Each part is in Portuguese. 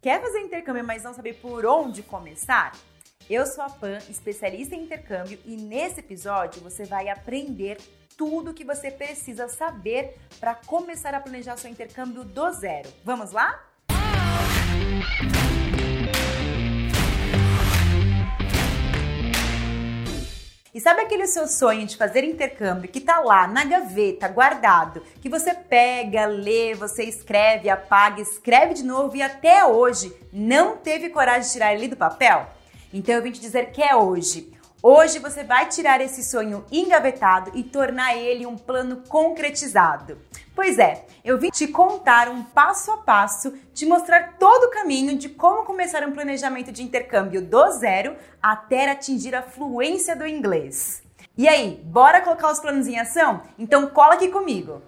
Quer fazer intercâmbio, mas não saber por onde começar? Eu sou a Pan, especialista em intercâmbio, e nesse episódio você vai aprender tudo o que você precisa saber para começar a planejar seu intercâmbio do zero. Vamos lá? E sabe aquele seu sonho de fazer intercâmbio que tá lá na gaveta, guardado, que você pega, lê, você escreve, apaga, escreve de novo e até hoje não teve coragem de tirar ele do papel? Então eu vim te dizer que é hoje. Hoje você vai tirar esse sonho engavetado e tornar ele um plano concretizado. Pois é, eu vim te contar um passo a passo, te mostrar todo o caminho de como começar um planejamento de intercâmbio do zero até atingir a fluência do inglês. E aí, bora colocar os planos em ação? Então cola aqui comigo!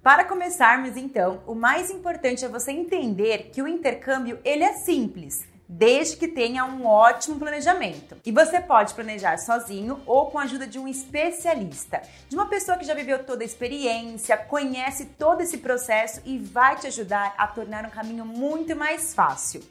Para começarmos então, o mais importante é você entender que o intercâmbio ele é simples desde que tenha um ótimo planejamento. E você pode planejar sozinho ou com a ajuda de um especialista, de uma pessoa que já viveu toda a experiência, conhece todo esse processo e vai te ajudar a tornar um caminho muito mais fácil.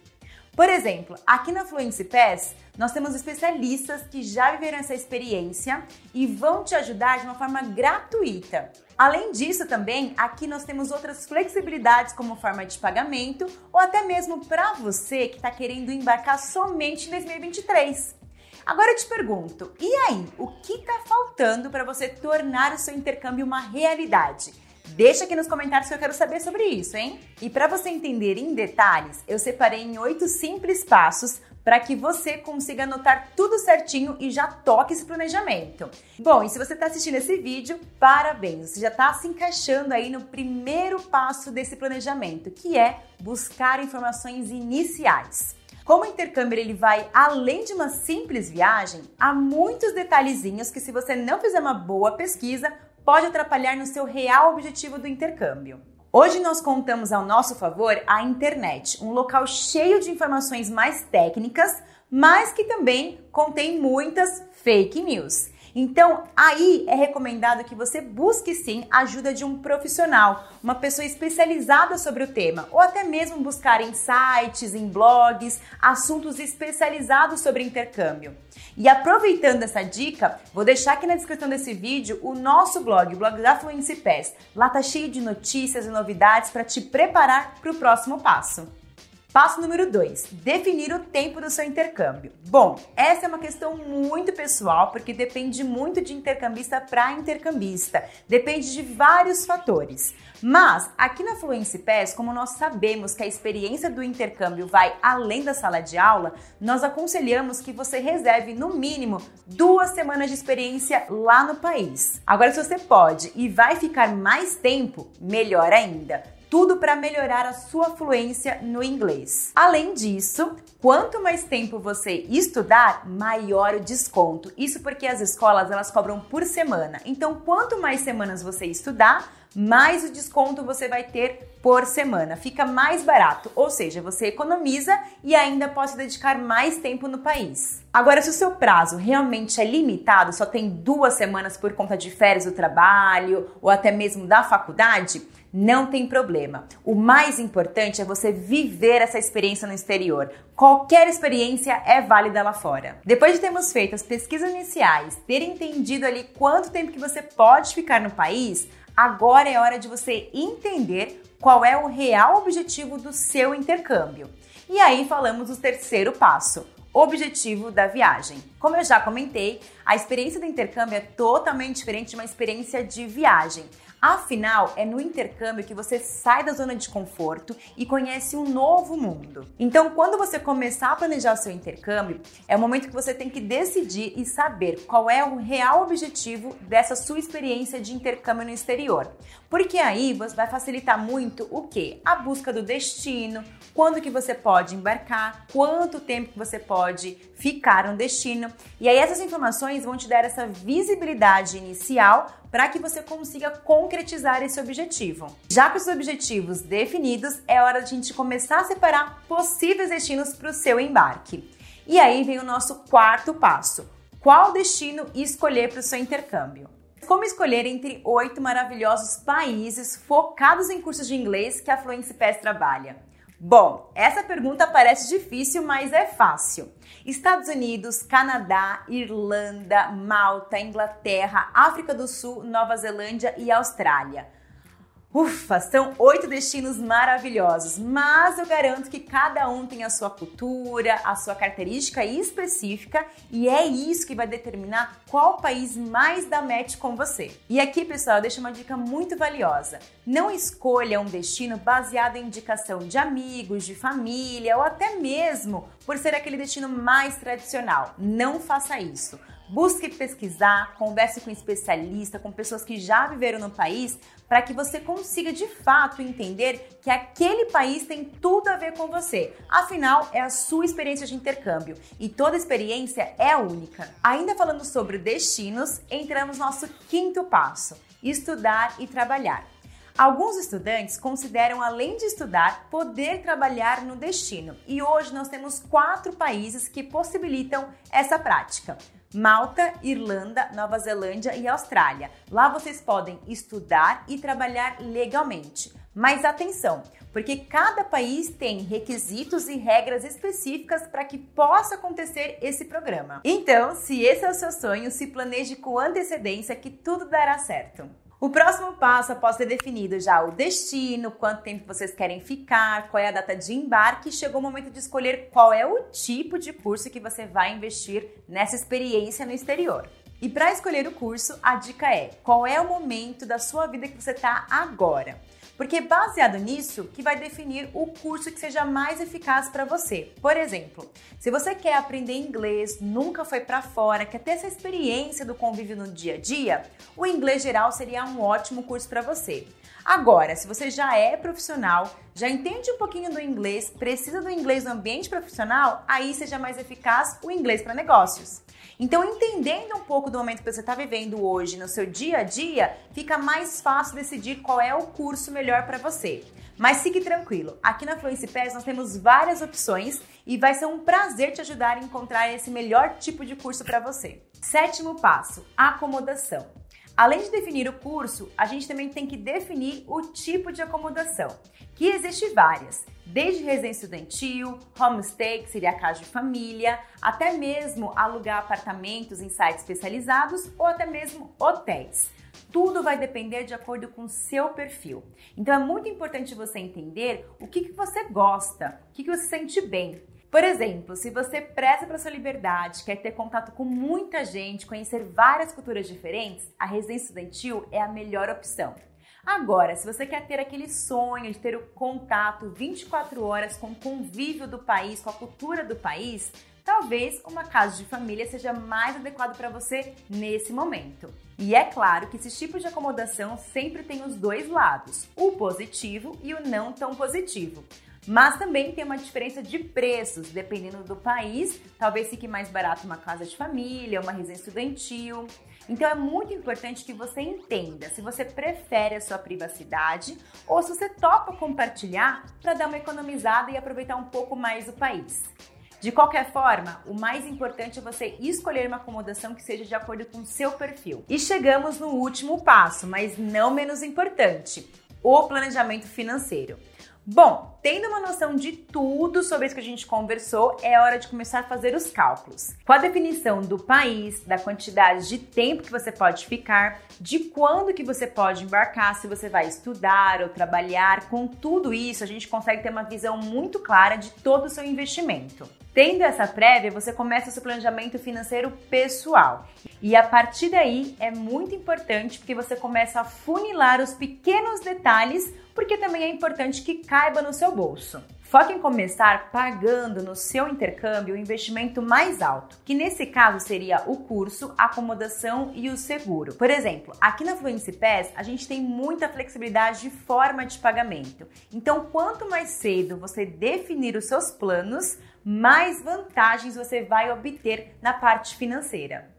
Por exemplo, aqui na Fluency Pass, nós temos especialistas que já viveram essa experiência e vão te ajudar de uma forma gratuita. Além disso, também aqui nós temos outras flexibilidades como forma de pagamento ou até mesmo para você que está querendo embarcar somente em 2023. Agora eu te pergunto, e aí, o que está faltando para você tornar o seu intercâmbio uma realidade? Deixa aqui nos comentários que eu quero saber sobre isso, hein? E para você entender em detalhes, eu separei em oito simples passos para que você consiga anotar tudo certinho e já toque esse planejamento. Bom, e se você está assistindo esse vídeo, parabéns! Você já está se encaixando aí no primeiro passo desse planejamento, que é buscar informações iniciais. Como o intercâmbio ele vai além de uma simples viagem, há muitos detalhezinhos que se você não fizer uma boa pesquisa, pode atrapalhar no seu real objetivo do intercâmbio. Hoje nós contamos ao nosso favor a internet, um local cheio de informações mais técnicas, mas que também contém muitas fake news. Então, aí é recomendado que você busque sim a ajuda de um profissional, uma pessoa especializada sobre o tema, ou até mesmo buscar em sites, em blogs, assuntos especializados sobre intercâmbio. E aproveitando essa dica, vou deixar aqui na descrição desse vídeo o nosso blog, o blog da Fluency Pass. Lá tá cheio de notícias e novidades para te preparar para o próximo passo. Passo número 2: definir o tempo do seu intercâmbio. Bom, essa é uma questão muito pessoal porque depende muito de intercambista para intercambista, depende de vários fatores. Mas aqui na Fluency Pass, como nós sabemos que a experiência do intercâmbio vai além da sala de aula, nós aconselhamos que você reserve no mínimo duas semanas de experiência lá no país. Agora, se você pode e vai ficar mais tempo, melhor ainda tudo para melhorar a sua fluência no inglês. Além disso, quanto mais tempo você estudar, maior o desconto. Isso porque as escolas elas cobram por semana. Então, quanto mais semanas você estudar, mais o desconto você vai ter por semana. Fica mais barato, ou seja, você economiza e ainda pode dedicar mais tempo no país. Agora, se o seu prazo realmente é limitado, só tem duas semanas por conta de férias do trabalho ou até mesmo da faculdade, não tem problema. O mais importante é você viver essa experiência no exterior. Qualquer experiência é válida lá fora. Depois de termos feito as pesquisas iniciais, ter entendido ali quanto tempo que você pode ficar no país, agora é hora de você entender qual é o real objetivo do seu intercâmbio. E aí falamos do terceiro passo, objetivo da viagem. Como eu já comentei, a experiência do intercâmbio é totalmente diferente de uma experiência de viagem. Afinal, é no intercâmbio que você sai da zona de conforto e conhece um novo mundo. Então, quando você começar a planejar o seu intercâmbio, é o momento que você tem que decidir e saber qual é o real objetivo dessa sua experiência de intercâmbio no exterior. Porque aí você vai facilitar muito o que? A busca do destino, quando que você pode embarcar, quanto tempo que você pode ficar no destino. E aí essas informações vão te dar essa visibilidade inicial para que você consiga concretizar esse objetivo. Já com os objetivos definidos, é hora de a gente começar a separar possíveis destinos para o seu embarque. E aí vem o nosso quarto passo: qual destino escolher para o seu intercâmbio? Como escolher entre oito maravilhosos países focados em cursos de inglês que a Fluency Pass trabalha? Bom, essa pergunta parece difícil, mas é fácil. Estados Unidos, Canadá, Irlanda, Malta, Inglaterra, África do Sul, Nova Zelândia e Austrália. Ufa, são oito destinos maravilhosos, mas eu garanto que cada um tem a sua cultura, a sua característica específica e é isso que vai determinar qual país mais dá match com você. E aqui, pessoal, eu deixo uma dica muito valiosa. Não escolha um destino baseado em indicação de amigos, de família ou até mesmo por ser aquele destino mais tradicional. Não faça isso. Busque pesquisar, converse com especialistas, com pessoas que já viveram no país, para que você consiga de fato entender que aquele país tem tudo a ver com você. Afinal, é a sua experiência de intercâmbio e toda experiência é única. Ainda falando sobre destinos, entramos no nosso quinto passo: estudar e trabalhar. Alguns estudantes consideram, além de estudar, poder trabalhar no destino. E hoje nós temos quatro países que possibilitam essa prática. Malta, Irlanda, Nova Zelândia e Austrália. Lá vocês podem estudar e trabalhar legalmente. Mas atenção, porque cada país tem requisitos e regras específicas para que possa acontecer esse programa. Então, se esse é o seu sonho, se planeje com antecedência que tudo dará certo. O próximo passo, após ter definido já o destino, quanto tempo vocês querem ficar, qual é a data de embarque, chegou o momento de escolher qual é o tipo de curso que você vai investir nessa experiência no exterior. E para escolher o curso, a dica é: qual é o momento da sua vida que você está agora? Porque baseado nisso que vai definir o curso que seja mais eficaz para você. Por exemplo, se você quer aprender inglês, nunca foi para fora, quer ter essa experiência do convívio no dia a dia, o inglês geral seria um ótimo curso para você. Agora, se você já é profissional, já entende um pouquinho do inglês, precisa do inglês no ambiente profissional, aí seja mais eficaz o inglês para negócios. Então, entendendo um pouco do momento que você está vivendo hoje no seu dia a dia, fica mais fácil decidir qual é o curso melhor para você. Mas fique tranquilo, aqui na Fluency Pass nós temos várias opções e vai ser um prazer te ajudar a encontrar esse melhor tipo de curso para você. Sétimo passo: acomodação. Além de definir o curso, a gente também tem que definir o tipo de acomodação, que existe várias, desde residência estudantil, homestay, que seria a casa de família, até mesmo alugar apartamentos em sites especializados ou até mesmo hotéis. Tudo vai depender de acordo com o seu perfil. Então é muito importante você entender o que, que você gosta, o que, que você sente bem. Por exemplo, se você preza para sua liberdade, quer ter contato com muita gente, conhecer várias culturas diferentes, a residência estudantil é a melhor opção. Agora, se você quer ter aquele sonho de ter o contato 24 horas com o convívio do país, com a cultura do país, talvez uma casa de família seja mais adequado para você nesse momento. E é claro que esses tipos de acomodação sempre tem os dois lados, o positivo e o não tão positivo. Mas também tem uma diferença de preços, dependendo do país. Talvez fique mais barato uma casa de família, uma residência estudantil. Então é muito importante que você entenda se você prefere a sua privacidade ou se você topa compartilhar para dar uma economizada e aproveitar um pouco mais o país. De qualquer forma, o mais importante é você escolher uma acomodação que seja de acordo com o seu perfil. E chegamos no último passo, mas não menos importante: o planejamento financeiro. Bom, tendo uma noção de tudo sobre isso que a gente conversou, é hora de começar a fazer os cálculos. Com a definição do país, da quantidade de tempo que você pode ficar, de quando que você pode embarcar, se você vai estudar ou trabalhar, com tudo isso a gente consegue ter uma visão muito clara de todo o seu investimento. Tendo essa prévia, você começa o seu planejamento financeiro pessoal. E a partir daí é muito importante porque você começa a funilar os pequenos detalhes, porque também é importante que caiba no seu bolso. Foque em começar pagando no seu intercâmbio o investimento mais alto, que nesse caso seria o curso, a acomodação e o seguro. Por exemplo, aqui na Fluency Pass a gente tem muita flexibilidade de forma de pagamento. Então, quanto mais cedo você definir os seus planos, mais vantagens você vai obter na parte financeira.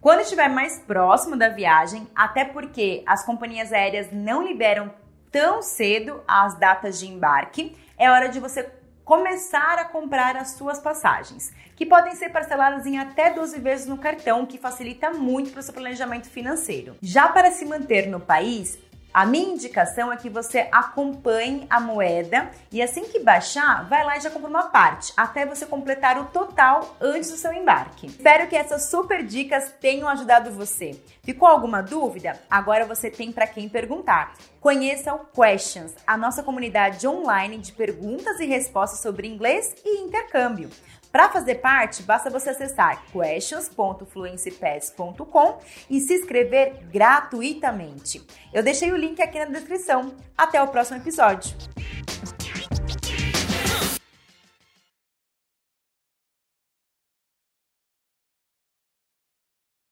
Quando estiver mais próximo da viagem, até porque as companhias aéreas não liberam tão cedo as datas de embarque, é hora de você começar a comprar as suas passagens, que podem ser parceladas em até 12 vezes no cartão, que facilita muito para o seu planejamento financeiro. Já para se manter no país, A minha indicação é que você acompanhe a moeda e assim que baixar, vai lá e já compra uma parte, até você completar o total antes do seu embarque. Espero que essas super dicas tenham ajudado você. Ficou alguma dúvida? Agora você tem para quem perguntar. Conheça o Questions, a nossa comunidade online de perguntas e respostas sobre inglês e intercâmbio. Para fazer parte, basta você acessar questions.fluencypass.com e se inscrever gratuitamente. Eu deixei o link aqui na descrição. Até o próximo episódio.